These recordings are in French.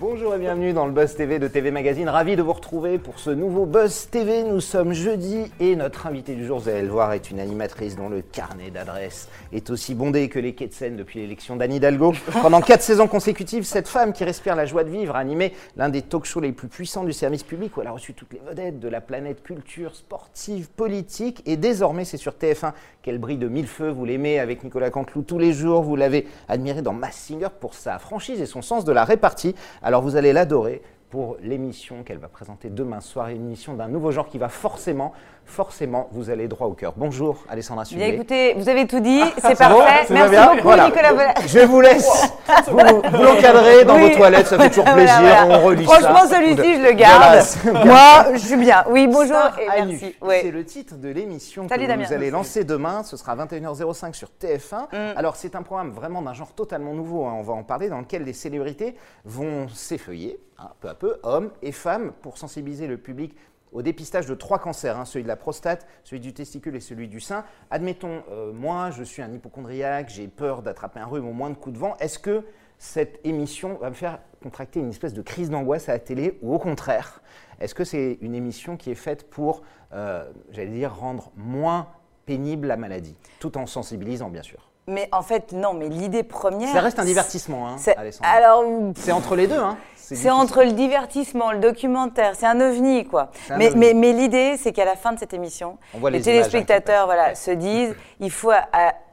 Bonjour et bienvenue dans le Buzz TV de TV Magazine. Ravi de vous retrouver pour ce nouveau Buzz TV. Nous sommes jeudi et notre invitée du jour, vous allez le voir, est une animatrice dont le carnet d'adresses est aussi bondé que les quais de Seine depuis l'élection d'Anne Hidalgo. Pendant quatre saisons consécutives, cette femme qui respire la joie de vivre a animé l'un des talk shows les plus puissants du service public où elle a reçu toutes les vedettes de la planète culture, sportive, politique. Et désormais, c'est sur TF1 qu'elle brille de mille feux. Vous l'aimez avec Nicolas Canteloup tous les jours. Vous l'avez admiré dans Mass Singer pour sa franchise et son sens de la répartie. Alors vous allez l'adorer pour l'émission qu'elle va présenter demain soir, une émission d'un nouveau genre qui va forcément, forcément, vous allez droit au cœur. Bonjour Alessandra Bien Sublet. écoutez, vous avez tout dit, c'est C'est bon parfait. Merci beaucoup Voilà. Nicolas. Je vous laisse vous, vous l'encadrer dans Oui. vos toilettes, ça fait toujours plaisir, voilà. on relit Franchement, celui-ci, je le garde. Moi, je suis bien. Oui, bonjour Star et merci. Ouais. C'est le titre de l'émission que Damien. vous allez lancer demain. Ce sera 21h05 sur TF1. Mm. Alors, c'est un programme vraiment d'un genre totalement nouveau. hein, On va en parler, dans lequel les célébrités vont s'effeuiller, hein, peu à peu, hommes et femmes, pour sensibiliser le public au dépistage de trois cancers, hein, celui de la prostate, celui du testicule et celui du sein. Admettons, euh, moi, je suis un hypochondriaque, j'ai peur d'attraper un rhume au moins de coups de vent. Est-ce que cette émission va me faire contracter une espèce de crise d'angoisse à la télé ou au contraire? Est-ce que c'est une émission qui est faite pour, euh, j'allais dire, rendre moins pénible la maladie, tout en sensibilisant bien sûr? Mais en fait, non, mais l'idée première. Ça reste un divertissement, hein, Alessandra. Alors, C'est entre les deux, hein c'est entre le divertissement, le documentaire, c'est un ovni, quoi. Un Mais, ovni. mais, mais l'idée, c'est qu'à la fin de cette émission, les, les images, hein, téléspectateurs voilà, se disent il faut à,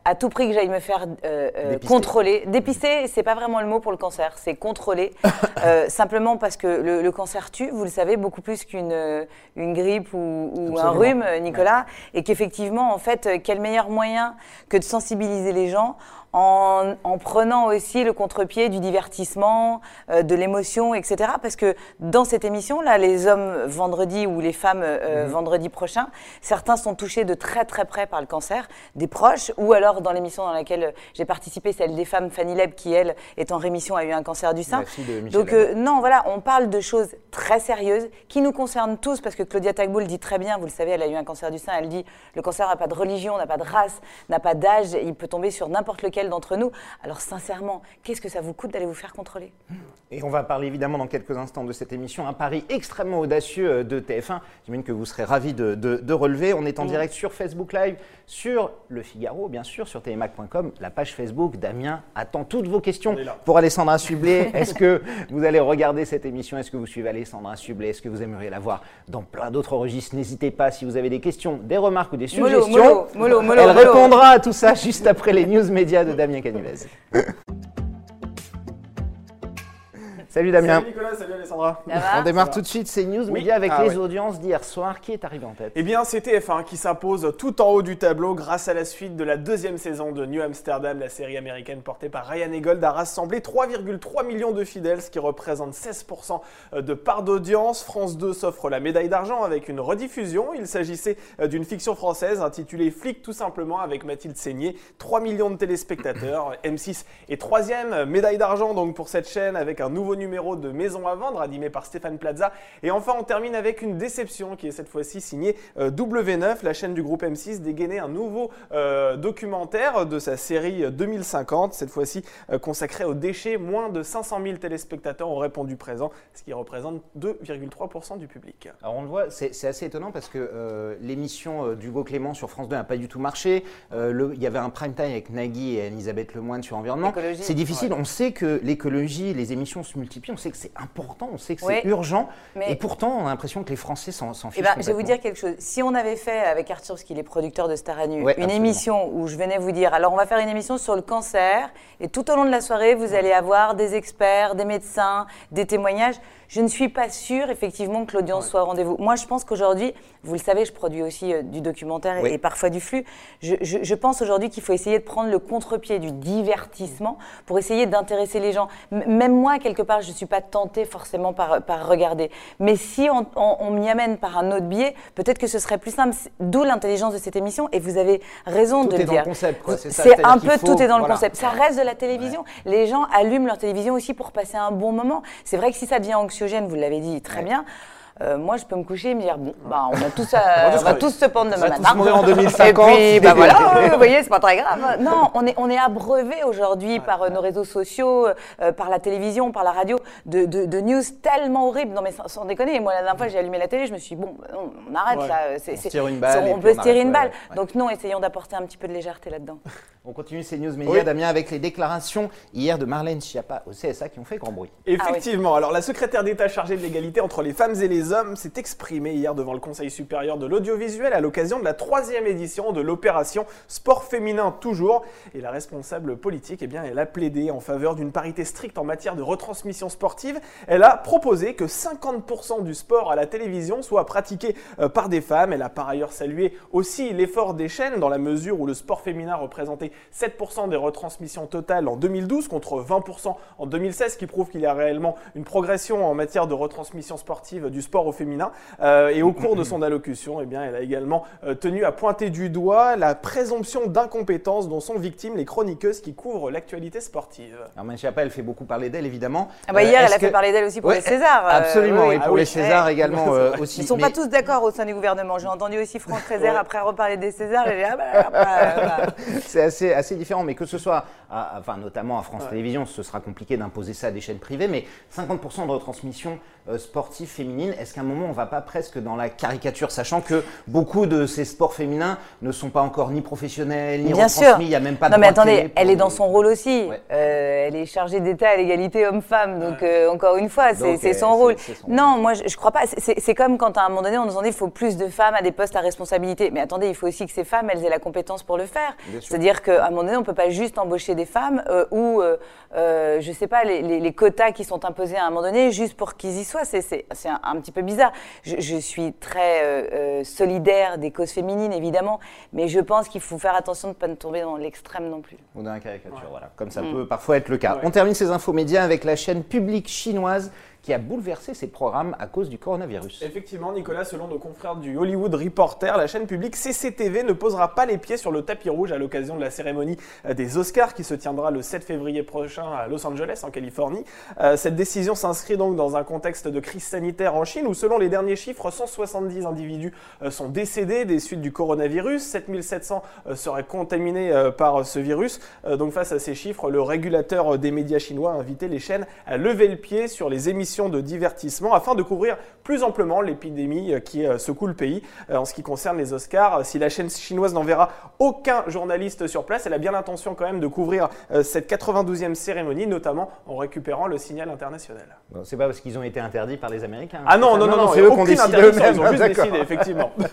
à tout prix que j'aille me faire euh, euh, Dépister. contrôler. Dépister, c'est pas vraiment le mot pour le cancer, c'est contrôler. Euh, simplement parce que le, le cancer tue, vous le savez, beaucoup plus qu'une euh, une grippe ou, ou un rhume, euh, Nicolas. Et qu'effectivement, en fait, quel meilleur moyen que de sensibiliser les gens en, en prenant aussi le contre-pied du divertissement, euh, de l'émotion, etc. Parce que dans cette émission-là, les hommes vendredi ou les femmes euh, Mhm. vendredi prochain, certains sont touchés de très très près par le cancer, des proches, ou alors dans l'émission dans laquelle j'ai participé, celle des femmes, Fanny Leb, qui elle est en rémission, a eu un cancer du sein. Donc euh, non, voilà, on parle de choses très sérieuses qui nous concernent tous, parce que Claudia Tagbo le dit très bien, vous le savez, elle a eu un cancer du sein, elle dit le cancer n'a pas de religion, n'a pas de race, n'a pas d'âge, il peut tomber sur n'importe lequel d'entre nous. Alors sincèrement, qu'est-ce que ça vous coûte d'aller vous faire contrôler? Et on va parler évidemment dans quelques instants de cette émission, un pari extrêmement audacieux euh, de TF1. J'imagine que vous serez ravis de, de- de relever. On est en direct sur Facebook Live, sur Le Figaro, bien sûr, sur tmac.com, la page Facebook. Damien attend toutes vos questions pour Alessandra Sublet. Est-ce que vous allez regarder cette émission? Est-ce que vous suivez Alessandra Sublet? Est-ce que vous aimeriez la voir dans plein d'autres registres? N'hésitez pas si vous avez des questions, des remarques ou des suggestions. Elle répondra à tout ça juste après les news médias de Damien Canivez. Salut Damien. Salut Nicolas, salut Alessandra. On démarre tout de suite ces news Oui. médias avec Ah les ouais. audiences d'hier soir. Qui est arrivé en tête Eh bien, c'est TF1 qui s'impose tout en haut du tableau grâce à la suite de la deuxième saison de New Amsterdam. La série américaine portée par Ryan Egold a rassemblé 3,3 millions de fidèles, ce qui représente 16% de part d'audience. France 2 s'offre la médaille d'argent avec une rediffusion. Il s'agissait d'une fiction française intitulée Flic tout simplement avec Mathilde Seigné. 3 millions de téléspectateurs. M6 est troisième médaille d'argent donc pour cette chaîne avec un nouveau numéro de Maison à vendre animé par Stéphane Plaza. Et enfin, on termine avec une déception qui est cette fois-ci signée euh, W9, la chaîne du groupe M6, dégainait un nouveau euh, documentaire de sa série 2050, cette fois-ci euh, consacré aux déchets. Moins de 500 000 téléspectateurs ont répondu présent, ce qui représente 2,3% du public. Alors on le voit, c'est assez étonnant parce que euh, l'émission euh, d'Hugo Clément sur France 2 n'a pas du tout marché. Euh, le- Il y avait un prime time avec Nagui et Elisabeth Lemoine sur environnement. C'est difficile. On sait que l'écologie, les émissions se On sait que c'est important. On sait que c'est urgent. Mais- Et pourtant, on a l'impression que les Français s'en Eh fichent. ben, je vais vous dire quelque chose. Si on avait fait avec Arthur, parce qu'il est producteur de Star à Nu, Ouais, une absolument. émission où je venais vous dire, alors on va faire une émission sur le cancer, et tout au long de la soirée, vous allez avoir des experts, des médecins, des témoignages. Je ne suis pas sûre, effectivement, que l'audience soit au rendez-vous. Moi, je pense qu'aujourd'hui, vous le savez, je produis aussi euh, du documentaire et- Oui. et parfois du flux. Je, je- je pense aujourd'hui qu'il faut essayer de prendre le contre-pied du divertissement pour essayer d'intéresser les gens. M- même moi, quelque part, je ne suis pas tentée forcément par, par regarder. Mais si on, on- on m'y amène par un autre biais, peut-être que ce serait plus simple. D'où l'intelligence de cette émission. Et vous avez raison Tout de le dire. c'est un peu faut- tout est dans voilà. le concept. Ça reste de la télévision. Les gens allument leur télévision aussi pour passer un bon moment. C'est vrai que si ça devient anxiogène, vous l'avez dit très Ouais. bien. Euh, moi, je peux me coucher et me dire, bon, bah, on, a tous, à- on va tous se pendre demain va tous matin. mourir en 2050. Et puis, bah voilà, vous voyez, c'est pas très grave. Non, on est, on est abreuvé aujourd'hui par euh, nos réseaux sociaux, euh, par la télévision, par la radio, de, de- de news tellement horribles. Non, mais sans, sans déconner, moi, la dernière fois, j'ai allumé la télé, je me suis dit, bon, on, on arrête Ouais. là. c'est- On se c'est- tire une balle c'est- et On puis peut on se tirer une balle. ouais. Donc, non, essayons d'apporter un petit peu de légèreté là-dedans. On continue ces news médias, Oui. Damien, avec les déclarations hier de Marlène Schiappa au CSA qui ont fait grand bruit. Effectivement, alors la secrétaire d'État chargée de l'égalité entre les femmes et les hommes s'est exprimée hier devant le Conseil supérieur de l'audiovisuel à l'occasion de la troisième édition de l'opération Sport féminin toujours. Et la responsable politique, eh bien, elle a plaidé en faveur d'une parité stricte en matière de retransmission sportive. Elle a proposé que 50% du sport à la télévision soit pratiqué euh, par des femmes. Elle a par ailleurs salué aussi l'effort des chaînes dans la mesure où le sport féminin représentait 7% des retransmissions totales en 2012 contre 20% en 2016, ce qui prouve qu'il y a réellement une progression en matière de retransmission sportive du sport au féminin. Euh, et au cours de son allocution, eh bien, elle a également euh, tenu à pointer du doigt la présomption d'incompétence dont sont victimes les chroniqueuses qui couvrent l'actualité sportive. Alors Marlène Schiappa, elle fait beaucoup parler d'elle, évidemment. Ah bah, Euh, hier, elle est-ce a fait que- parler d'elle aussi pour Ouais, les Césars. euh, Absolument, oui, et pour oui. les Césars Ouais. également euh, aussi. Ils ne sont Mais- pas tous d'accord au sein du gouvernement. J'ai entendu aussi Franck Ouais. après reparler des Césars. Ah bah, ah bah, ah bah. C'est assez, assez différent, mais que ce soit, à- enfin, notamment à France Télévisions, ce sera compliqué d'imposer ça à des chaînes privées, mais 50% de retransmission euh, sportive féminine, est-ce qu'à un moment on va pas presque dans la caricature, sachant que beaucoup de ces sports féminins ne sont pas encore ni professionnels, ni Bien retransmis, sûr. il n'y a même pas de Non mais attendez, elle est dans son rôle aussi. Ouais. Euh, elle est chargée d'État à l'égalité homme-femme. Donc euh, encore une fois, c'est euh, son rôle. son non, moi je, je crois pas. C'est- comme quand à un moment donné on nous dit il faut plus de femmes à des postes à responsabilité. Mais attendez, il faut aussi que ces femmes elles aient la compétence pour le faire. C'est-à-dire qu'à un moment donné on peut pas juste embaucher des femmes euh, ou euh, euh, je sais pas les, les- les quotas qui sont imposés à un moment donné juste pour qu'ils y soient. C'est un, un petit peu bizarre. Je, je suis très euh, euh, solidaire des causes féminines évidemment, mais je pense qu'il faut faire attention de ne pas tomber dans l'extrême non plus. Ou dans la caricature, voilà. Comme Mm. ça peut parfois être le cas. Ouais. On termine ces infos médias avec la chaîne publique chinoise qui a bouleversé ses programmes à cause du coronavirus. Effectivement, Nicolas, selon nos confrères du Hollywood Reporter, la chaîne publique CCTV ne posera pas les pieds sur le tapis rouge à l'occasion de la cérémonie euh, des Oscars qui se tiendra le 7 février prochain à Los Angeles, en Californie. Euh, Cette décision s'inscrit donc dans un contexte de crise sanitaire en Chine où, selon les derniers chiffres, 170 individus euh, sont décédés des suites du coronavirus, 7700 euh, seraient contaminés par ce virus. Donc, face à ces chiffres, le régulateur des médias chinois a invité les chaînes à lever le pied sur les émissions de divertissement afin de couvrir plus amplement l'épidémie euh, qui euh, secoue le pays. Euh, En ce qui concerne les Oscars, si la chaîne chinoise n'enverra aucun journaliste sur place, elle a bien l'intention quand même de couvrir cette 92e cérémonie, notamment en récupérant le signal international. Bon, c'est pas parce qu'ils ont été interdits par les Américains. Ah non, non, non, non, c'est eux qui ont décidé eux-mêmes. ils ont juste D'accord. décidé, effectivement.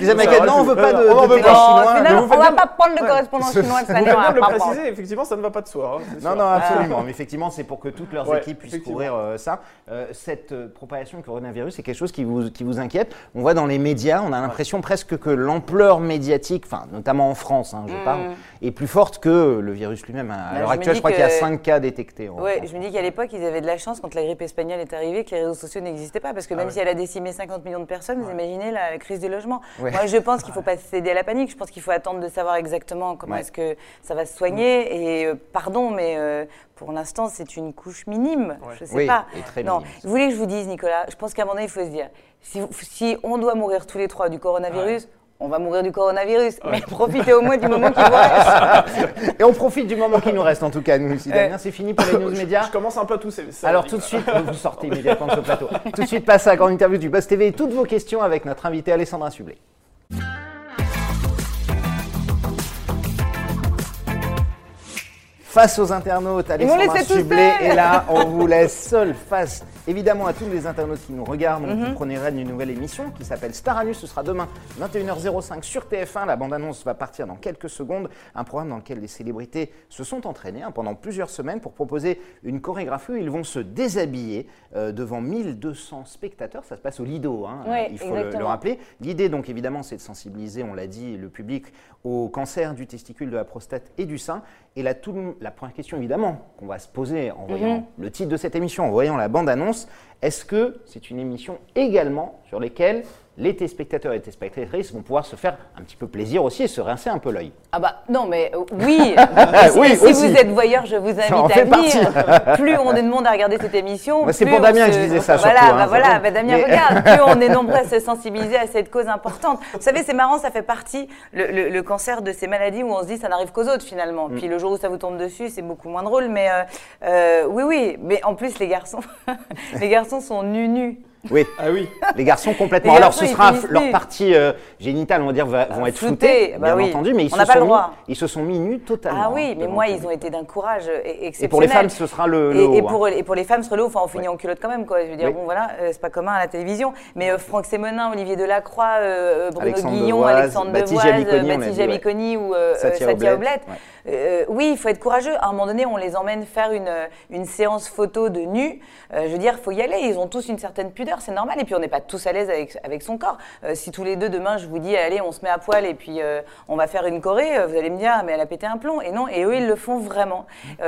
Les Américains, non, on veut pas de, On veut pas. on va pas prendre le correspondant chinois Vous le préciser, effectivement, ça ne va pas de soi. hein, Non, sûr. non, absolument. Mais effectivement, c'est pour que toutes leurs Ouais, équipes puissent couvrir euh, ça. Euh, cette euh, propagation du coronavirus, c'est quelque chose qui vous, qui vous inquiète. On voit dans les médias, on a l'impression presque que l'ampleur médiatique, enfin, notamment en France, hein, je parle, est plus forte que le virus lui-même. À Mm. je l'heure actuelle, je crois qu'il y a que- 5 cas détectés. France. je me dis qu'à l'époque, ils avaient de la chance quand la grippe espagnole est arrivée, que les réseaux sociaux n'existaient pas. Parce que même ouais. si elle a décimé 50 millions de personnes, vous imaginez la, la crise des logements. Ouais. Moi, je pense qu'il ne faut pas céder à la panique. Je pense qu'il faut attendre de savoir exactement comment Ouais. est-ce que ça va se soigner. Et euh, pardon, mais euh, pour l'instant, c'est une couche minime. Ouais. Je sais Oui, pas. et très non, minime. vous voulez que je vous dise, Nicolas Je pense qu'à un moment donné, il faut se dire si, on doit mourir tous les trois du coronavirus, on va mourir du coronavirus. Mais profitez au moins du moment qui vous reste. Et on profite du moment qui nous reste, en tout cas, nous ici, Damien. C'est fini pour les news médias. Je commence un peu à tousser. ça, Alors tout de suite, vous sortez immédiatement de ce plateau. Tout de suite, passe à la grande interview du Buzz TV et toutes vos questions avec notre invité Alessandra Sublet. Face aux internautes, tout Sublet est là, on vous laisse seul face évidemment à tous les internautes qui nous regardent. Mhm. Vous prenez rêne d'une nouvelle émission qui s'appelle Star Anus. Ce sera demain 21h05 sur TF1. La bande-annonce va partir dans quelques secondes. Un programme dans lequel les célébrités se sont entraînées hein, pendant plusieurs semaines pour proposer une chorégraphie où ils vont se déshabiller euh, devant 1200 spectateurs. Ça se passe au Lido, hein, Oui, il faut le- rappeler. L'idée donc évidemment c'est de sensibiliser, on l'a dit, le public au cancer du testicule, de la prostate et du sein. Et là, tout la première question évidemment qu'on va se poser en voyant Mhm. le titre de cette émission, en voyant la bande-annonce, est-ce que c'est une émission également sur laquelle les téléspectateurs et téléspectatrices vont pouvoir se faire un petit peu plaisir aussi et se rincer un peu l'œil. Ah bah non, mais euh, oui. Oui, si aussi. vous êtes voyeur, je vous invite à venir. plus on est de monde à regarder cette émission. C'est plus pour on Damien se- que je disais ça, Voilà, surtout, bah hein, voilà, bah. Damien, Mais- regarde. Plus on est nombreux à se sensibiliser à cette cause importante. Vous savez, c'est marrant, ça fait partie le, le- le cancer de ces maladies où on se dit ça n'arrive qu'aux autres finalement. Mm. Puis le jour où ça vous tombe dessus, c'est beaucoup moins drôle. Mais euh, euh, oui, oui. Mais en plus, les garçons, les garçons sont nus nus. Oui, Ah oui. les garçons complètement. Les Alors, ce sera leur partie euh, génitale, on va dire, va- vont être floutées, bah bien oui. entendu, mais ils On se, pas sont le mis, ils se sont mis nus totalement. Ah oui, mais moi, le ils ont été d'un courage euh, exceptionnel. Et pour les femmes, ce sera le, haut. et hein. pour, et pour les femmes, sur le haut, enfin, on finit en culotte quand même, quoi. Je veux dire, Oui. bon, voilà, euh, c'est pas commun à la télévision. Mais euh, Franck Sémenin, Olivier Delacroix, euh, Bruno Alexandre Guillon, Devoise, Alexandre Devoise, Baptiste. Jamiconi ou euh, Satya euh, Oblette. Euh, oui, il faut être courageux. À un moment donné, on les emmène faire une, euh, une séance photo de nu. Euh, je veux dire, il faut y aller. Ils ont tous une certaine pudeur, c'est normal. Et puis, on n'est pas tous à l'aise avec, avec son corps. Euh, si tous les deux, demain, je vous dis, allez, on se met à poil et puis on va faire une choré, euh, vous allez me dire, Ah, mais elle a pété un plomb. Et non, et eux, ils le font vraiment.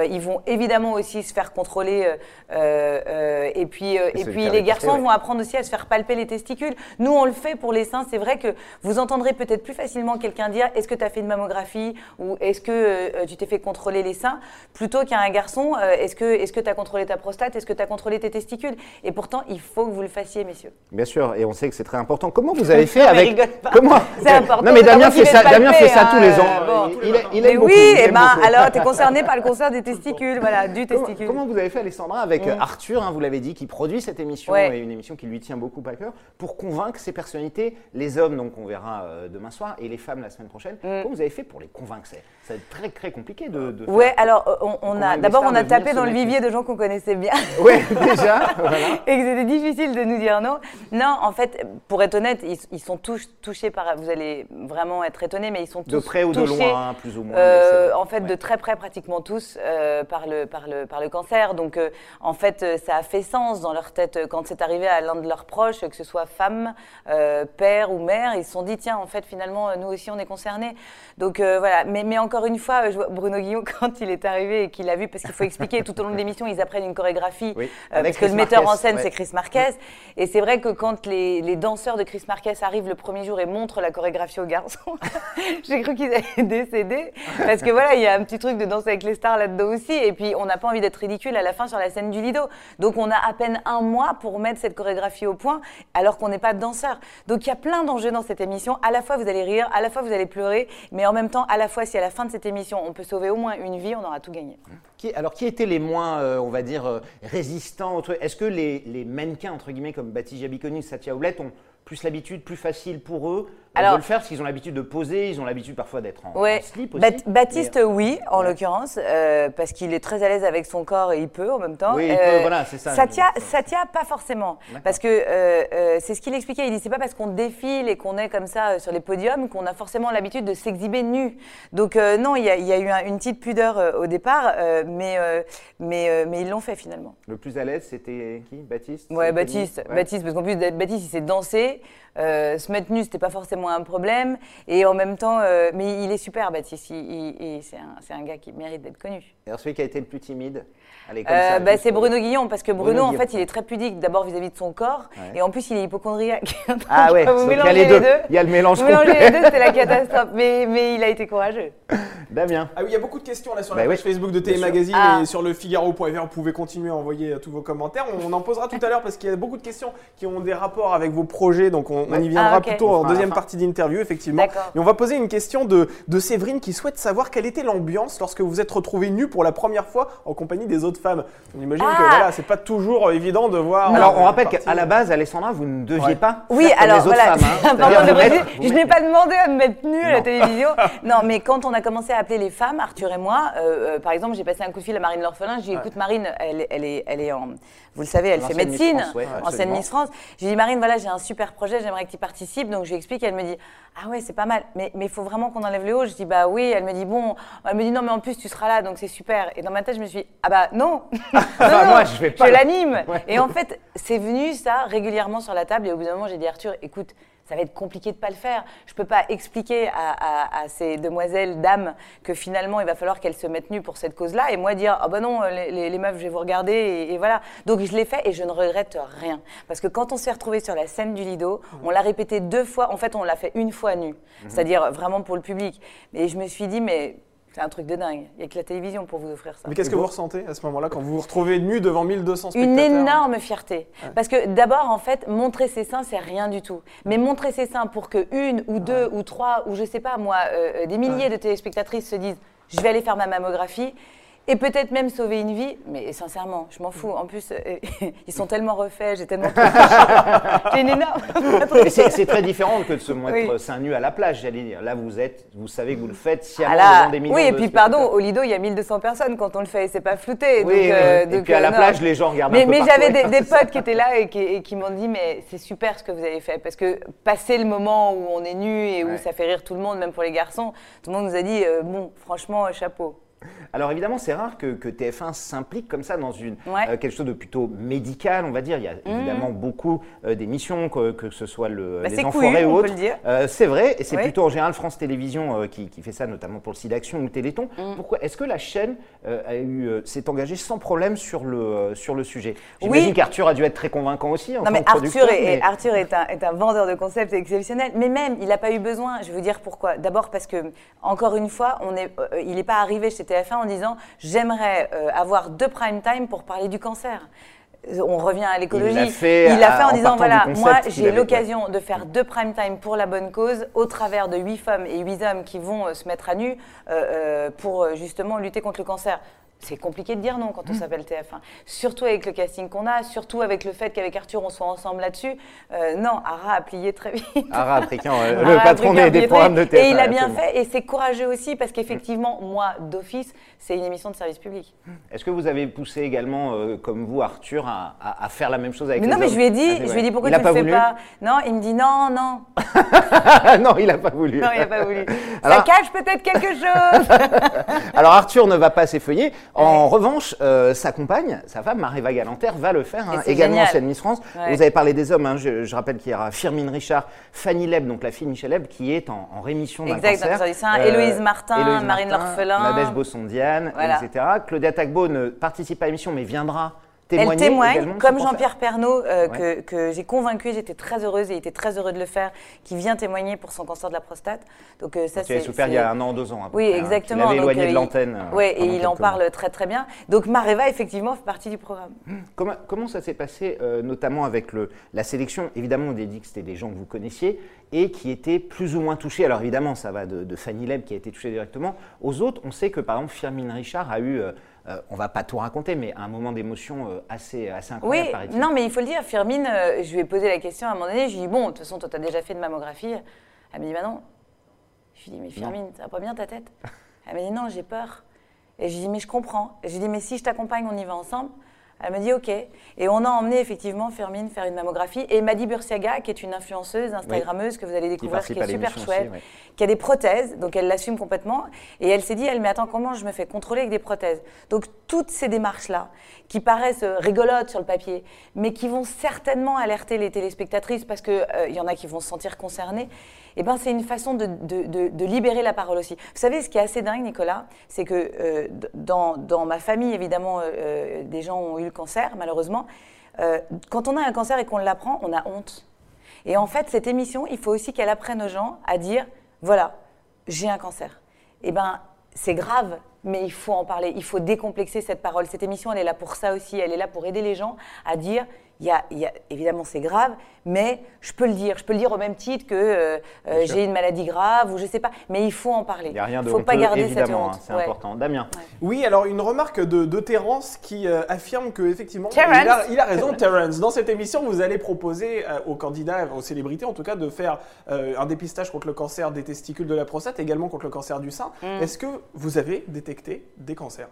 Ils vont évidemment aussi se faire contrôler. et puis, Et puis les garçons ouais. vont apprendre aussi à se faire palper les testicules. Nous, on le fait pour les seins. C'est vrai que vous entendrez peut-être plus facilement quelqu'un dire est-ce que tu as fait une mammographie ou est-ce que euh, tu t'es fait contrôler les seins plutôt qu'un garçon euh, est-ce que tu as contrôlé ta prostate Est-ce que tu as contrôlé tes testicules? Et pourtant, il faut que vous le fassiez, messieurs. Bien sûr, et on sait que c'est très important. Comment vous avez fait avec pas. Comment C'est important, Non mais Damien fait ça. Damien fait ça tous les ans. bon. il, il- il Mais aime beaucoup. oui, et aime ben beaucoup. alors, tu es concerné par le concert des testicules, voilà, du testicule. comment vous avez fait, Alessandra, avec Mm. euh, Arthur, hein, vous l'avez dit, qui produit cette émission, Ouais. et une émission qui lui tient beaucoup à cœur, pour convaincre ces personnalités, les hommes, donc on verra euh, demain soir, et les femmes la semaine prochaine. Mm. Comment vous avez fait pour les convaincre? C'est- être très très compliqué de. de Ouais, faire- alors euh, on, a d'abord on a tapé dans le vivier de gens qu'on connaissait bien. Ouais, déjà. voilà. et que c'était difficile de nous dire non. Non, en fait, pour être honnête, ils, ils sont tous touchés par. Vous allez vraiment être étonnés, mais ils sont tous De près ou de loin, plus ou moins. euh, en fait, ouais. de très près, pratiquement tous, euh, par, le, par, le, par le cancer. Donc, euh, en fait, ça a fait sens dans leur tête quand c'est arrivé à l'un de leurs proches, que ce soit femme, père ou mère. Ils se sont dit, tiens, en fait, finalement, nous aussi, on est concernés. Donc, voilà. Mais, mais encore une fois, je vois Bruno Guillon, quand il est arrivé et qu'il a vu, parce qu'il faut expliquer tout au long de l'émission, ils apprennent une chorégraphie. Oui, euh, parce que le metteur en scène, ouais. c'est Chris Marquez. Et c'est vrai que quand les, les danseurs de Chris Marquez arrivent le premier jour et montrent la chorégraphie aux garçons, j'ai cru qu'ils allaient décéder. Parce que voilà, il y a un petit truc de danse avec les stars là-dedans aussi. Et puis, on n'a pas envie d'être ridicule à la fin sur la scène du Lido. Donc, on a à peine un mois pour mettre cette chorégraphie au point, alors qu'on n'est pas danseur. Donc, il y a plein d'enjeux dans cette émission. À la fois, vous allez rire, à la fois, vous allez pleurer. Mais en même temps, à la fois, si à la fin de cette émission, on peut sauver au moins une vie, on aura tout gagné. Alors, qui étaient les moins, euh, on va dire, euh, résistants Est-ce que les, mannequins, entre guillemets, comme Baptiste Jabiconi, Satya Oblette, ont plus l'habitude, plus facile pour eux euh, Alors- de le faire Parce qu'ils ont l'habitude de poser, ils ont l'habitude parfois d'être en, Ouais. en slip aussi. Baptiste, Mais- oui, en Ouais. l'occurrence, euh, parce qu'il est très à l'aise avec son corps et il peut en même temps. Euh, Oui, il peut, voilà, c'est ça. Satya, Satya, pas forcément. Parce que euh, euh, c'est ce qu'il expliquait. Il dit c'est pas parce qu'on défile et qu'on est comme ça euh, sur les podiums qu'on a forcément l'habitude de s'exhiber nu. Donc euh, non, il y, a- il y a eu un- une petite pudeur euh, au départ, euh, mais, euh, mais, euh, mais ils l'ont fait finalement. Le plus à l'aise, c'était qui? Baptiste? Ouais, Baptiste, Ouais. Baptiste, parce qu'en plus Baptiste, il s'est dansé, euh, se mettre nu, c'était pas forcément un problème, et en même temps, euh, mais il est super, Baptiste. Il, il- il- c'est un, c'est un gars qui mérite d'être connu. Et alors, celui qui a été le plus timide Allez, comme Euh, ça, bah, c'est Bruno Guillon, parce que Bruno, Bruno en Guillon. fait, il est très pudique, d'abord vis-à-vis de son corps, Ouais. et en plus, il est hypochondriaque. Ah ouais, vous donc il y a mélangez les deux. Il y a le mélange Vous mélangez complet. les deux, c'était la catastrophe, mais, mais il a été courageux. Damien. Ah oui, il y a beaucoup de questions là sur Bah la oui, page Facebook de. Télémagazine Ah. et sur le Figaro.fr. Vous pouvez continuer à envoyer euh, tous vos commentaires. On en posera tout à l'heure parce qu'il y a beaucoup de questions qui ont des rapports avec vos projets. Donc on, on y viendra Ah, ok. plutôt en deuxième fin. Partie d'interview, effectivement. Et on va poser une question de, de Séverine qui souhaite savoir quelle était l'ambiance lorsque vous êtes retrouvée nue pour la première fois en compagnie des autres femmes. On imagine que Ah. voilà, c'est pas toujours euh, évident de voir. Alors, euh, on rappelle qu'à la base, Alessandra, vous ne deviez Ouais. pas. Oui, faire comme alors les autres voilà, femmes, hein. important de préciser. Je n'ai pas demandé à me mettre nue à la télévision. Non, mais quand on a commencé à appeler les femmes, Arthur et moi, euh, euh, par exemple, j'ai passé un coup de fil à Marine L'Orphelin. J'ai dit, écoute, Marine, elle, elle est, elle est en. Vous le savez, elle fait L'ancienne Miss médecine, France, ouais, ancienne absolument. Miss France. J'ai dit, Marine, voilà, j'ai un super projet, j'aimerais que tu participes. Donc, je lui explique. Elle me dit, ah ouais, c'est pas mal. Mais il faut vraiment qu'on enlève le haut. Je dis, bah oui. Elle me dit, bon. Elle me dit, non, mais en plus, tu seras là, donc c'est super. Et dans ma tête, je me suis dit, ah bah non. non, Bah, non, moi, je vais pas. l'anime. Ouais. Et en fait, c'est venu ça régulièrement sur la table. Et au bout d'un moment, j'ai dit, Arthur, écoute, ça va être compliqué de pas le faire. Je peux pas expliquer à, ces demoiselles, dames, que finalement il va falloir qu'elles se mettent nues pour cette cause-là, et moi dire ah ben non, les, meufs, je vais vous regarder, et, voilà. Donc je l'ai fait et je ne regrette rien, parce que quand on s'est retrouvé sur la scène du Lido, mmh. on l'a répété deux fois. En fait, on l'a fait une fois nu, mmh. c'est-à-dire vraiment pour le public. Et je me suis dit mais c'est un truc de dingue. Il n'y a que la télévision pour vous offrir ça. Mais qu'est-ce que vous ressentez à ce moment-là quand vous vous retrouvez nu devant 1200 spectateurs Une énorme fierté. Parce que d'abord, en fait, montrer ses seins, c'est rien du tout. Mais montrer ses seins pour que une ou deux ou trois ou je sais pas moi, euh, euh, des milliers de téléspectatrices se disent je vais aller faire ma mammographie et peut-être même sauver une vie. Mais sincèrement, je m'en fous. En plus, euh, ils sont tellement refaits, j'ai tellement. j'ai une énorme. c'est très différent que de se mettre seins nus à la plage, j'allais dire. Là, vous êtes, vous savez que vous le faites sciemment ah devant des millions Oui, et puis pardon, au Lido, il y a 1200 personnes quand on le fait, c'est pas flouté. Oui, donc, euh, et puis à la euh, plage, les gens regardent mais, un peu Mais j'avais des, potes qui étaient là et qui, m'ont dit, mais c'est super ce que vous avez fait. Parce que passer le moment où on est nu et où ça fait rire tout le monde, même pour les garçons, tout le monde nous a dit, bon, franchement, chapeau. Alors évidemment, c'est rare que, TF1 s'implique comme ça dans une, euh, quelque chose de plutôt médical, on va dire. Il y a mmh. évidemment beaucoup euh, d'émissions, que, ce soit le, bah, les Enfoirés ou autres. Euh, c'est vrai, et c'est plutôt en général France Télévisions qui, fait ça, notamment pour le site d'action ou le Téléthon. Mmh. Pourquoi Est-ce que la chaîne a eu, s'est engagée sans problème sur le, sur le sujet? J'imagine qu'Arthur a dû être très convaincant aussi en non, mais Arthur, est, Arthur est un, est un vendeur de concepts exceptionnel, mais même, il n'a pas eu besoin. Je veux dire pourquoi? D'abord parce que, encore une fois, on est, il n'est pas arrivé chez TF1 en disant j'aimerais euh, avoir deux prime time pour parler du cancer. On revient à l'écologie. Il l'a fait, en, disant voilà, moi j'ai l'occasion de faire deux prime time pour la bonne cause au travers de huit femmes et huit hommes qui vont euh, se mettre à nu euh, pour justement lutter contre le cancer c'est compliqué de dire non quand on mmh. s'appelle TF1. Surtout avec le casting qu'on a, surtout avec le fait qu'avec Arthur, on soit ensemble là-dessus. Euh, non, Ara a plié très vite. Ara Africain, le patron des, programmes de TF1. Et il a bien fait, et c'est courageux aussi, parce qu'effectivement, moi, d'office, c'est une émission de service public. Est-ce que vous avez poussé également, euh, comme vous, Arthur, à, faire la même chose avec mais les Non, mais je lui ai dit, ah, je lui ai dit pourquoi tu ne le fais pas? Non, il me dit non, non. non, il n'a pas voulu. Non, il n'a pas voulu. Ça cache peut-être quelque chose. Alors Arthur ne va pas s'effeuiller. En revanche, euh, sa compagne, sa femme, Maréva Galanter, va le faire, hein, également ancienne Miss France. Vous avez parlé des hommes, hein, je, rappelle qu'il y aura Firmine Richard, Fanny Leb, donc la fille Michel Leb, qui est en, rémission d'un cancer. Exact, euh, Héloïse Martin, Marine L'Orphelin. Nadège Bosson-Diane, etc. Claudia Tagbo ne participe pas à l'émission, mais viendra elle témoigne, comme Jean-Pierre Pernaud, euh, que, j'ai convaincu, j'étais très heureuse et il était très heureux de le faire, qui vient témoigner pour son cancer de la prostate. Donc euh, ça, c'est. souffert il y a un an, deux ans. oui, hein. exactement. Il avait éloigné de l'antenne. Oui, et il en parle très très bien. Donc Mareva, effectivement, fait partie du programme. Comment, comment ça s'est passé, euh, notamment avec le, la sélection Évidemment, on a dit que c'était des gens que vous connaissiez et qui étaient plus ou moins touchés. Alors évidemment, ça va de, Fanny Leb qui a été touchée directement. Aux autres, on sait que par exemple, Firmine Richard a eu on euh, on va pas tout raconter, mais un moment d'émotion euh, assez, assez incroyable. Oui, non, mais il faut le dire, Firmine, euh, je lui ai posé la question à un moment donné, je lui ai dit, bon, de toute façon, toi, tu as déjà fait de mammographie. Elle me dit, bah non. Je lui ai dit, mais Firmine, ça va pas bien ta tête? Elle m'a dit, non, j'ai peur. Et je lui ai dit, mais je comprends. Et je lui ai dit, mais si je t'accompagne, on y va ensemble. Elle me dit OK. Et on a emmené effectivement Fermine faire une mammographie. Et Madi Bursiaga, qui est une influenceuse, Instagrammeuse que vous allez découvrir, qui, est super chouette, qui a des prothèses, donc elle l'assume complètement. Et elle s'est dit, elle, mais attends, comment je me fais contrôler avec des prothèses? Donc toutes ces démarches-là, qui paraissent rigolotes sur le papier, mais qui vont certainement alerter les téléspectatrices parce qu'il euh, y en a qui vont se sentir concernées, eh ben, c'est une façon de, de, libérer la parole aussi. Vous savez, ce qui est assez dingue, Nicolas, c'est que euh, dans, dans, ma famille, évidemment, euh, des gens ont eu le cancer, malheureusement. Euh, quand on a un cancer et qu'on l'apprend, on a honte. Et en fait, cette émission, il faut aussi qu'elle apprenne aux gens à dire, voilà, j'ai un cancer. Eh ben, c'est grave, mais il faut en parler, il faut décomplexer cette parole. Cette émission, elle est là pour ça aussi, elle est là pour aider les gens à dire il y a, évidemment, c'est grave, mais je peux le dire. Je peux le dire au même titre que euh, euh, j'ai une maladie grave ou je ne sais pas. Mais il faut en parler. Il n'y a rien de Il ne faut pas garder cette honte. Hein, c'est important. Damien. Oui, alors une remarque de, de Terence qui euh, affirme que effectivement, il a, il a, raison, Terence. Dans cette émission, vous allez proposer aux candidats, aux célébrités en tout cas, de faire un dépistage contre le cancer des testicules de la prostate, également contre le cancer du sein. Mm. Est-ce que vous avez détecté des cancers?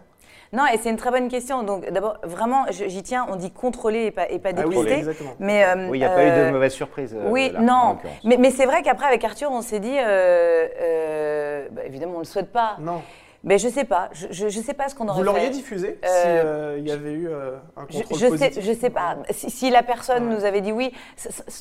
Non, et c'est une très bonne question. Donc, d'abord, vraiment, j'y tiens, on dit controller et pas, et pas dépister. Ah oui, mais, euh, oui, il n'y a pas eu de euh, mauvaise surprise. Euh, oui, non. Mais, mais c'est vrai qu'après, avec Arthur, on s'est dit, bah, évidemment, on ne le souhaite pas. Non. Mais je sais pas. Je, je sais pas ce qu'on aurait Vous l'auriez diffusé Euh, si euh, il y avait eu euh, un contrôle je positif je sais pas. Si, si la personne Ouais. nous avait dit oui,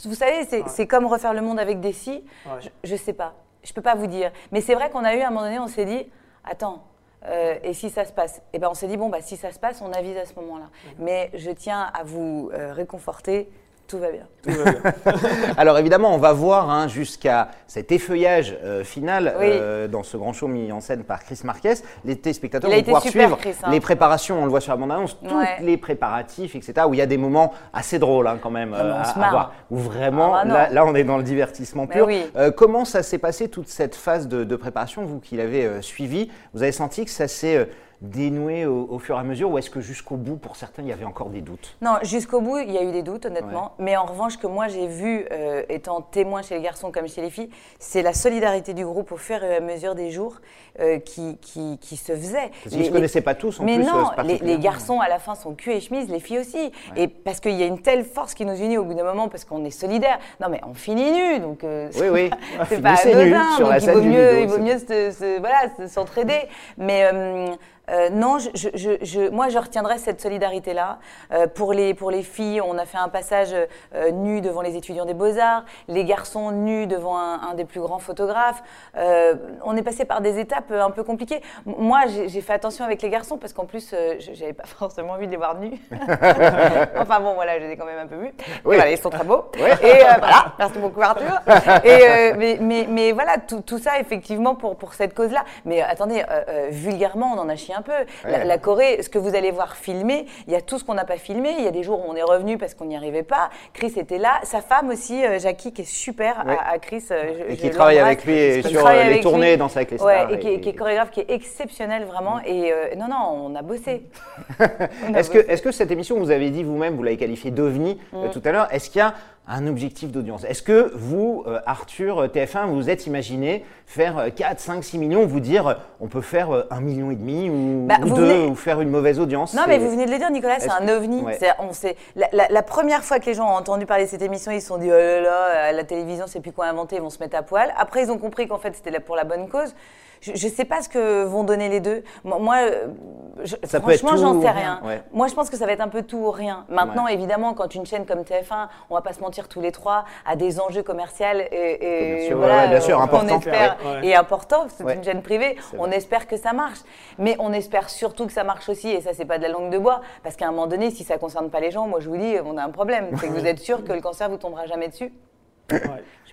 vous savez, c'est Ouais. comme refaire le monde avec des si. Ouais. Je, je sais pas. Je peux pas vous dire. Mais c'est vrai qu'on a eu à un moment donné, on s'est dit, attends. Euh, et si ça se passe Eh ben, on s'est dit bon bah si ça se passe, on avise à ce moment-là. Mais je tiens à vous euh, réconforter, tout va bien. Tout va bien. Alors évidemment, on va voir hein, jusqu'à cet effeuillage euh, final Oui. euh, dans ce grand show mis en scène par Chris Marquez. Les téléspectateurs vont pouvoir suivre Chris, hein. les préparations, on le voit sur la bande-annonce, tous les préparatifs, etc. Où il y a des moments assez drôles hein, quand même Ah, on à, se à marre. voir. Où vraiment, Ah, bah non. là, là, on est dans le divertissement pur. oui. Euh, comment ça s'est passé toute cette phase de, de préparation, vous qui l'avez euh, suivi Vous avez senti que ça s'est euh, dénoué au, au fur et à mesure ou est-ce que jusqu'au bout, pour certains, il y avait encore des doutes? Non, jusqu'au bout, il y a eu des doutes, honnêtement. Mais en revanche, que moi j'ai vu, euh, étant témoin chez les garçons comme chez les filles, c'est la solidarité du groupe au fur et à mesure des jours euh, qui, qui, qui se faisait. Parce qu'ils ne se connaissaient pas tous en mais plus. euh, non, les, particulièrement. les garçons à la fin sont cul et chemise, les filles aussi. Et parce qu'il y a une telle force qui nous unit au bout d'un moment, parce qu'on est solidaires. Non, mais on finit nu, donc euh, Oui, oui. c'est pas nus anodin. donc il vaut mieux, il vaut mieux se- se- voilà, se- s'entraider. Mais euh, non, je, je- je- je- moi, je retiendrai cette solidarité-là. Euh, pour, les, pour les filles, on a fait un passage euh, nu devant les étudiants des Beaux-Arts, les garçons nus devant un, un des plus grands photographes. Euh, on est passé par des étapes euh, un peu compliquées. Moi, j'ai fait attention avec les garçons parce qu'en plus, euh, je- j'avais pas forcément envie de les voir nus. enfin bon, voilà, je les ai quand même un peu vus. Oui. voilà, ils sont très beaux. Ouais. Et euh, voilà, merci beaucoup Arthur. Et, euh, mais, mais, mais voilà, tout, tout ça effectivement pour, pour cette cause-là. Mais attendez, vulgairement, on en a chié un peu. La, Ouais. la Corée, ce que vous allez voir filmer, il y a tout ce qu'on n'a pas filmé. Il y a des jours où on est revenu parce qu'on n'y arrivait pas. Chris était là. Sa femme aussi, euh, Jackie, qui est super Ouais. à, à Chris. euh, je- Et qui travaille avec lui et sur les tournées, lui. danse avec les Ouais, stars. et qui, est- qui est chorégraphe, qui est exceptionnel vraiment. Et euh, non, non, on a bossé. A Est-ce que, bossé. est-ce que cette émission, vous avez dit vous-même, vous l'avez qualifiée d'OVNI euh, tout à l'heure, est-ce qu'il y a un objectif d'audience Est-ce que vous, euh, Arthur, euh, TF1, vous vous êtes imaginé faire euh, 4, 5, 6 millions, vous dire euh, on peut faire euh, un million et demi ou, Bah, ou deux, venez- ou faire une mauvaise audience Non, mais vous venez de le dire, Nicolas, c'est un que- ovni. ouais. On sait, la, la- la première fois que les gens ont entendu parler de cette émission, ils se sont dit, oh là là, à la télévision, c'est plus quoi inventer, ils vont se mettre à poil. Après, ils ont compris qu'en fait, c'était pour la bonne cause. Je ne sais pas ce que vont donner les deux. Moi, euh, je- Ça franchement, j'en sais rien, rien. ouais. Moi, je pense que ça va être un peu tout ou rien. Maintenant, Ouais. évidemment, quand une chaîne comme TF1, on va pas se mentir tous les trois, a des enjeux commerciaux et, et voilà, ouais, bien sûr, on important. espère, Ouais. et important, c'est Ouais. une chaîne privée, on espère que ça marche. Mais on espère surtout que ça marche aussi, et ça, c'est pas de la langue de bois, parce qu'à un moment donné, si ça concerne pas les gens, moi, je vous dis, on a un problème. C'est que vous êtes sûr que le cancer vous tombera jamais dessus Ouais.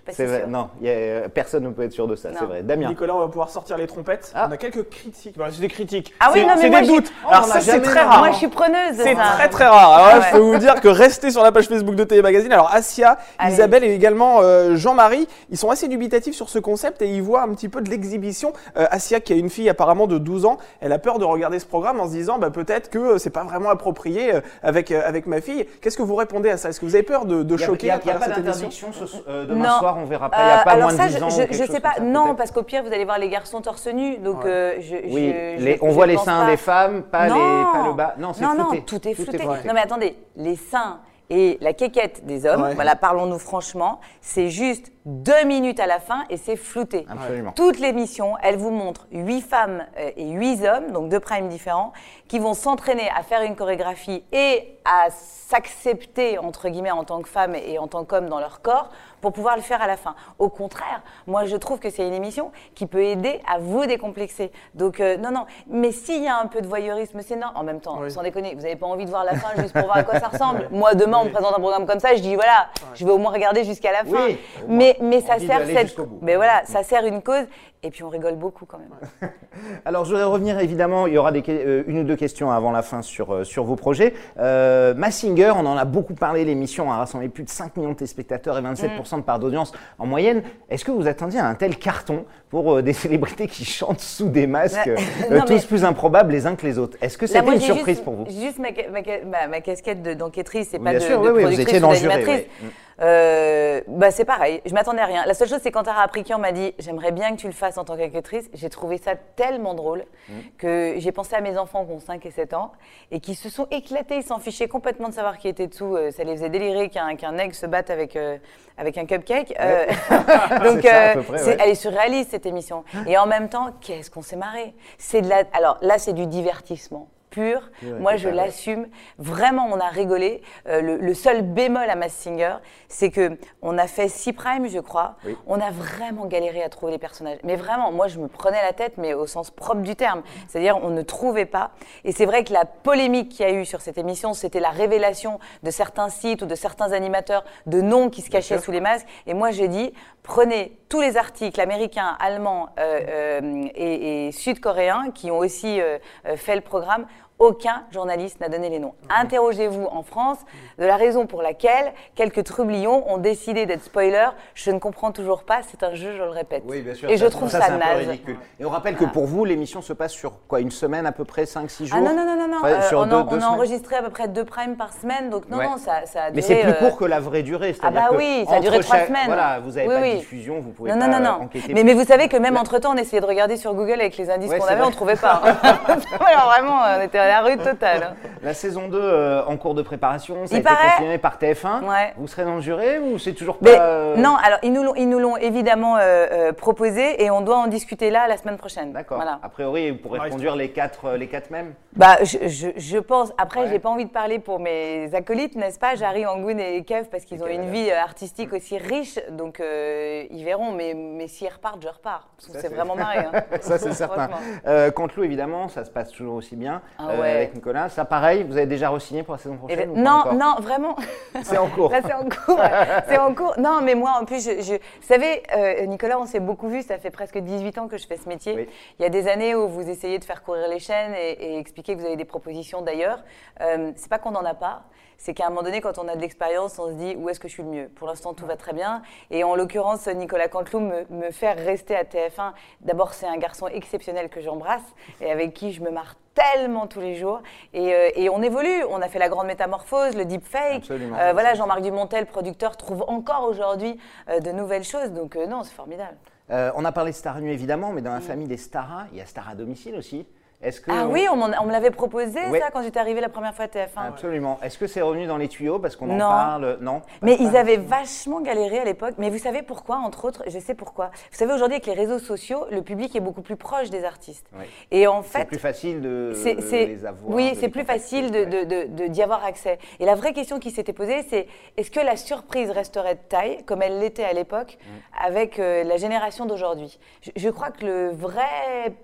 Pas si vrai, sûre. non, il y a- euh, personne ne peut être sûr de ça, Non. c'est vrai. Damien. Nicolas, on va pouvoir sortir les trompettes. Ah. On a quelques critiques. Bah, c'est des critiques. Ah oui, C'est- non, mais c'est des doutes. Oh, Alors ça, c'est très rare. Moi, je suis preneuse C'est ça. très très rare. Alors là, Ah je peux vous dire que restez sur la page Facebook de Télé Magazine. Alors Asia, Allez. Isabelle et également euh, Jean-Marie, ils sont assez dubitatifs sur ce concept et ils voient un petit peu de l'exhibition. Euh, Asia, qui a une fille apparemment de 12 ans, elle a peur de regarder ce programme en se disant bah, peut-être que c'est pas vraiment approprié euh, avec, euh, avec ma fille. Qu'est-ce que vous répondez à ça? Est-ce que vous avez peur de, de Il y a- choquer il y a, y pas d'interdiction ce- euh, demain Non. soir, on verra pas. Il n'y a Euh, pas alors moins ça, de 10 je, ans. je- sais pas. ça, non, parce qu'au pire, vous allez voir les garçons torse nu. Donc, Ouais. euh, je, Oui, je- les- je- on je voit les seins pas. des femmes, pas, non. les, pas le bas. Non, c'est non, flouté. non, tout est flouté. flouté. Non, mais attendez, les seins et la quéquette des hommes, Ouais. voilà, parlons-nous franchement, c'est juste deux minutes à la fin et c'est flouté. Absolument. Toute l'émission, elle vous montre huit femmes euh, et huit hommes, donc deux primes différents, qui vont s'entraîner à faire une chorégraphie et à s'accepter, entre guillemets, en tant que femme et en tant qu'homme dans leur corps pour pouvoir le faire à la fin. Au contraire, moi, je trouve que c'est une émission qui peut aider à vous décomplexer. Donc, euh, non, non. Mais s'il y a un peu de voyeurisme, c'est non. En même temps, Oui. sans déconner, vous n'avez pas envie de voir la fin juste pour voir à quoi ça ressemble. Moi, demain, on me présente un programme comme ça, je dis, voilà, je vais au moins regarder jusqu'à la fin. Oui, mais, mais ça sert cette... Mais voilà, ça sert une cause et puis on rigole beaucoup quand même. Alors, je voudrais revenir évidemment, il y aura des, euh, une ou deux questions avant la fin sur, euh, sur vos projets. Euh, Massinger, on en a beaucoup parlé, l'émission a rassemblé plus de 5 millions de téléspectateurs et 27% de part d'audience en moyenne. Est-ce que vous attendiez à un tel carton pour euh, des célébrités qui chantent sous des masques, Non, tous mais- plus improbables les uns que les autres? Est-ce que c'était une surprise juste- pour vous? Juste ma, ca- ma ca- ma- ma casquette de- d'enquêtrice, c'est Oui, pas de, sûr, de oui, oui, vous étiez ou dans le jury, d'animatrice. oui. Euh, bah c'est pareil, je m'attendais à rien. La seule chose, c'est quand Tara Aprikian m'a dit j'aimerais bien que tu le fasses en tant qu'actrice, j'ai trouvé ça tellement drôle Mm. que j'ai pensé à mes enfants qui ont 5 et 7 ans et qui se sont éclatés, ils s'en fichaient complètement de savoir qui était dessous. Euh, ça les faisait délirer qu'un qu'un aigle se batte avec, euh, avec un cupcake. Euh, donc ça, près, c'est- ouais. elle est surréaliste cette émission. Et en même temps, qu'est-ce qu'on s'est marré? C'est de la. Alors là, c'est du divertissement pur. Pur et Moi, je l'assume. Vraiment, on a rigolé. Euh, le, le seul bémol à Mass Singer, c'est que on a fait 6 primes, je crois. Oui. On a vraiment galéré à trouver les personnages. Mais vraiment, moi, je me prenais la tête, mais au sens propre du terme. C'est-à-dire, on ne trouvait pas. Et c'est vrai que la polémique qu'il y a eu sur cette émission, c'était la révélation de certains sites ou de certains animateurs de noms qui se cachaient sûr. sous les masques. Et moi, j'ai dit, prenez tous les articles américains, allemands euh, euh, et, sud-coréens qui ont aussi euh, fait le programme. Aucun journaliste n'a donné les noms. Interrogez-vous en France de la raison pour laquelle quelques trublions ont décidé d'être spoilers. Je ne comprends toujours pas. C'est un jeu, je le répète. Oui, bien sûr. Et je trouve ça, ça, c'est un peu naze. ridicule. Et on rappelle que pour vous, l'émission se passe sur quoi Une semaine à peu près 5-6 jours Ah non, non, non, non, non. Enfin, Euh, sur on, deux- a, deux on a enregistré à peu près deux primes par semaine, donc non, Ouais. non, ça, ça a Mais duré, c'est plus euh, court que la vraie durée. Ah bah que oui, ça a duré trois chaque- semaines. Voilà, vous n'avez Oui, pas oui. de diffusion, vous pouvez Non, pas non, non, euh, non. enquêter. Mais, mais vous savez que même entre-temps, on essayait de regarder sur Google avec les indices qu'on avait, on trouvait pas. Alors vraiment, on était la rue totale. hein. La saison 2 euh, en cours de préparation, ça a Il été paraît- confirmé par TF1. Ouais. Vous serez dans le jury ou c'est toujours Mais pas euh, non, alors ils nous l'ont, ils nous l'ont évidemment euh, euh, proposé et on doit en discuter là la semaine prochaine. D'accord. Voilà. A priori, vous pourrez Ouais, conduire les quatre, euh, les quatre mêmes. Bah, je, je, je pense. Après, Ouais. j'ai pas envie de parler pour mes acolytes, n'est-ce pas, Jarry, Angoun et Kev, parce qu'ils ont une vie euh, artistique aussi riche, donc euh, ils verront. Mais, mais s'ils repartent, je repars. Parce c'est c'est- vraiment marré. hein. Ça, c'est certain. Euh, évidemment, ça se passe toujours aussi bien Ah euh, ouais. avec Nicolas. Ça, pareil, vous avez déjà re-signé pour la saison Eh prochaine ben, ou non, non, vraiment. C'est en cours. Là, c'est en cours. c'est en cours. Non, mais moi, en plus, je, je- vous savez, euh, Nicolas, on s'est beaucoup vu. Ça fait presque 18 ans que je fais ce métier. Oui. Il y a des années où vous essayez de faire courir les chaînes et, et expliquer que vous avez des propositions d'ailleurs. Euh, c'est pas qu'on n'en a pas. C'est qu'à un moment donné, quand on a de l'expérience, on se dit où est-ce que je suis le mieux? Pour l'instant, tout va très bien. Et en l'occurrence, Nicolas Canteloup me, me faire rester à TF1. D'abord, c'est un garçon exceptionnel que j'embrasse et avec qui je me marre tellement tous les jours. Et, euh, et on évolue. On a fait la grande métamorphose, le deepfake. Absolument. Euh, voilà, Jean-Marc Dumontel, producteur, trouve encore aujourd'hui euh, de nouvelles choses. Donc euh, non, c'est formidable. On a parlé de Star Nu évidemment, mais dans la famille des Stars, il y a Star à domicile aussi. Est-ce que. Ah oui, on, me l'avait proposé Ouais. ça quand j'étais arrivée la première fois à TF1. Absolument. Est-ce que c'est revenu dans les tuyaux parce qu'on en parle? Non. Mais ils avaient vachement galéré à l'époque. Mais vous savez pourquoi, entre autres? Je sais pourquoi. Vous savez, aujourd'hui, avec les réseaux sociaux, le public est beaucoup plus proche des artistes. Oui. Et en C'est fait, plus facile de c'est- c'est- les avoir. oui, c'est plus facile de- de- d'y avoir accès. Et la vraie question qui s'était posée, c'est est-ce que la surprise resterait de taille, comme elle l'était à l'époque, Mm. avec euh, la génération d'aujourd'hui? Je, je crois que le vrai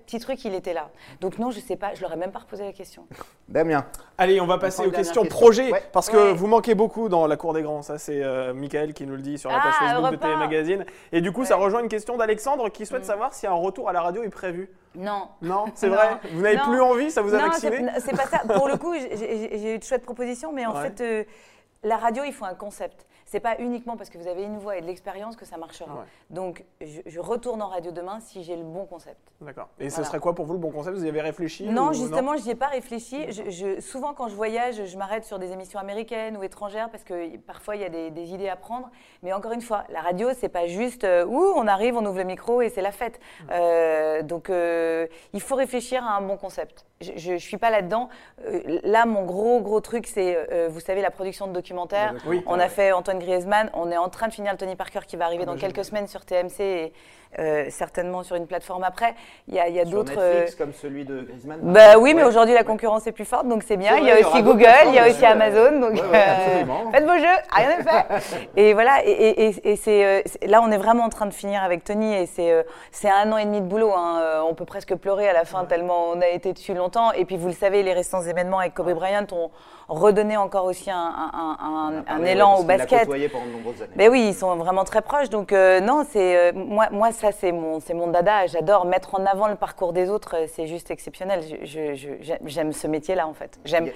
petit truc, il était là. Donc non, je sais pas, je leur ai même pas reposé la question. Damien. Allez, on va passer aux questions question. projet, Ouais. parce que Ouais. vous manquez beaucoup dans la cour des grands. Ça, c'est euh, Michael qui nous le dit sur la page Ah, Facebook de un. Magazine. Et du coup, ça Ouais. Rejoint une question d'Alexandre qui souhaite savoir si un retour à la radio est prévu. Non. Non, c'est vrai Vous n'avez plus envie Ça vous a non, vacciné c'est- c'est pas ça. Pour le coup, j'ai- eu de chouettes propositions, mais en Ouais. fait, euh, la radio, il faut un concept. C'est pas uniquement parce que vous avez une voix et de l'expérience que ça marchera. Ouais. Donc, je, je retourne en radio demain si j'ai le bon concept. D'accord. Et ce Voilà. serait quoi pour vous le bon concept? Vous y avez réfléchi Non, ou justement, je n'y ai pas réfléchi. Je, je- souvent, quand je voyage, je m'arrête sur des émissions américaines ou étrangères parce que parfois, il y a des, des idées à prendre. Mais encore une fois, la radio, c'est pas juste euh, ouh, on arrive, on ouvre le micro et c'est la fête. Euh, donc, euh, il faut réfléchir à un bon concept. Je ne suis pas là-dedans. Euh, là, mon gros, gros truc, c'est, vous savez, la production de documentaires. Oui. On a fait Antoine Griezmann. On est en train de finir le Tony Parker qui va arriver Ah, dans bah, quelques semaines sur TMC et euh, certainement sur une plateforme après. Il y a, il y a Sur d'autres. euh, Netflix comme celui de Griezmann. bah oui, mais aujourd'hui la concurrence est plus forte, donc c'est bien. Il y a aussi Google, il y a aussi. Amazon, donc Ouais, ouais, absolument. faites vos jeux, rien n'est fait. et voilà, et, et- et- et c'est euh, là on est vraiment en train de finir avec Tony et c'est euh, c'est un an et demi de boulot. hein. Euh, On peut presque pleurer à la fin tellement on a été dessus longtemps. Et puis vous le savez, les récents événements avec Kobe Bryant ont redonné encore aussi un, un- un- un- élan au basket. pendant de nombreuses années. Ben oui, ils sont vraiment très proches. Donc euh, non, c'est euh, moi, moi ça c'est mon, c'est mon dada. J'adore mettre en avant le parcours des autres. C'est juste exceptionnel. Je- je- je- J'aime ce métier-là en fait. J'aime,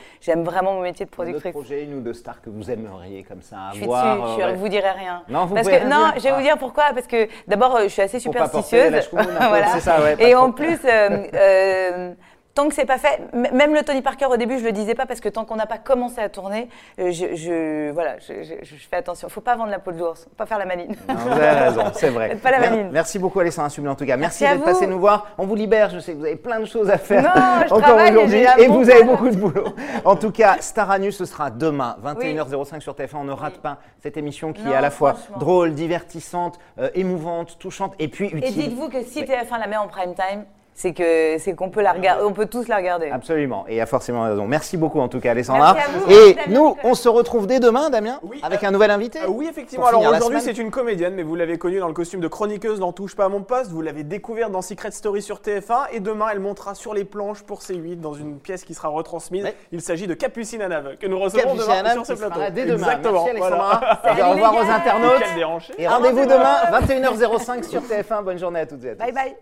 vraiment mon métier de a d'autres productrice. projets, une ou deux stars que vous aimeriez comme ça Je suis avoir. dessus. Je euh, ne ouais. vous dirai rien. Non, vous Parce que rien non, dire je vais Ah. vous dire pourquoi. Parce que d'abord, euh, je suis assez Faut pas porter superstitieuse. la choumoune un peu, Voilà. c'est ça, ouais, pas Et en plus. euh, tant que c'est pas fait, même le Tony Parker au début, je le disais pas parce que tant qu'on n'a pas commencé à tourner, euh, je, je- voilà, je, je- je fais attention. Faut pas vendre la peau de l'ours, pas faire la maline. Non, vous avez raison, c'est vrai. Pas la maline. Merci beaucoup Alessandra Sublet en tout cas. Merci, d'être passé nous voir. On vous libère, je sais que vous avez plein de choses à faire Non, encore et aujourd'hui et bon vous avez beaucoup de boulot. En tout cas, Star à nu, ce sera demain, 21h05 sur TF1. On ne rate Oui. pas cette émission qui Non, est à la fois drôle, divertissante, euh, émouvante, touchante et puis Et utile. dites-vous que si TF1 la met en prime time, c'est que c'est qu'on peut la regarder, on peut tous la regarder. Absolument, et il a forcément raison. Merci beaucoup en tout cas Alessandra. Merci à vous. Et Damien. nous, on se retrouve dès demain, Damien, Oui, avec euh, un nouvel invité. Euh, oui, effectivement. Alors aujourd'hui, c'est une comédienne, mais vous l'avez connue dans le costume de chroniqueuse dans Touche pas à mon poste. Vous l'avez découverte dans Secret Story sur TF1. Et demain, elle montera sur les planches pour C8 dans une pièce qui sera retransmise. Ouais. Il s'agit de Capucine Anave, que nous recevrons Capucine demain Anave sur ce plateau. dès demain. Exactement. Merci voilà. Salut, Au revoir les aux internautes. Et rendez-vous demain, 21h05 sur TF1. Bonne journée à toutes et à tous. Bye bye.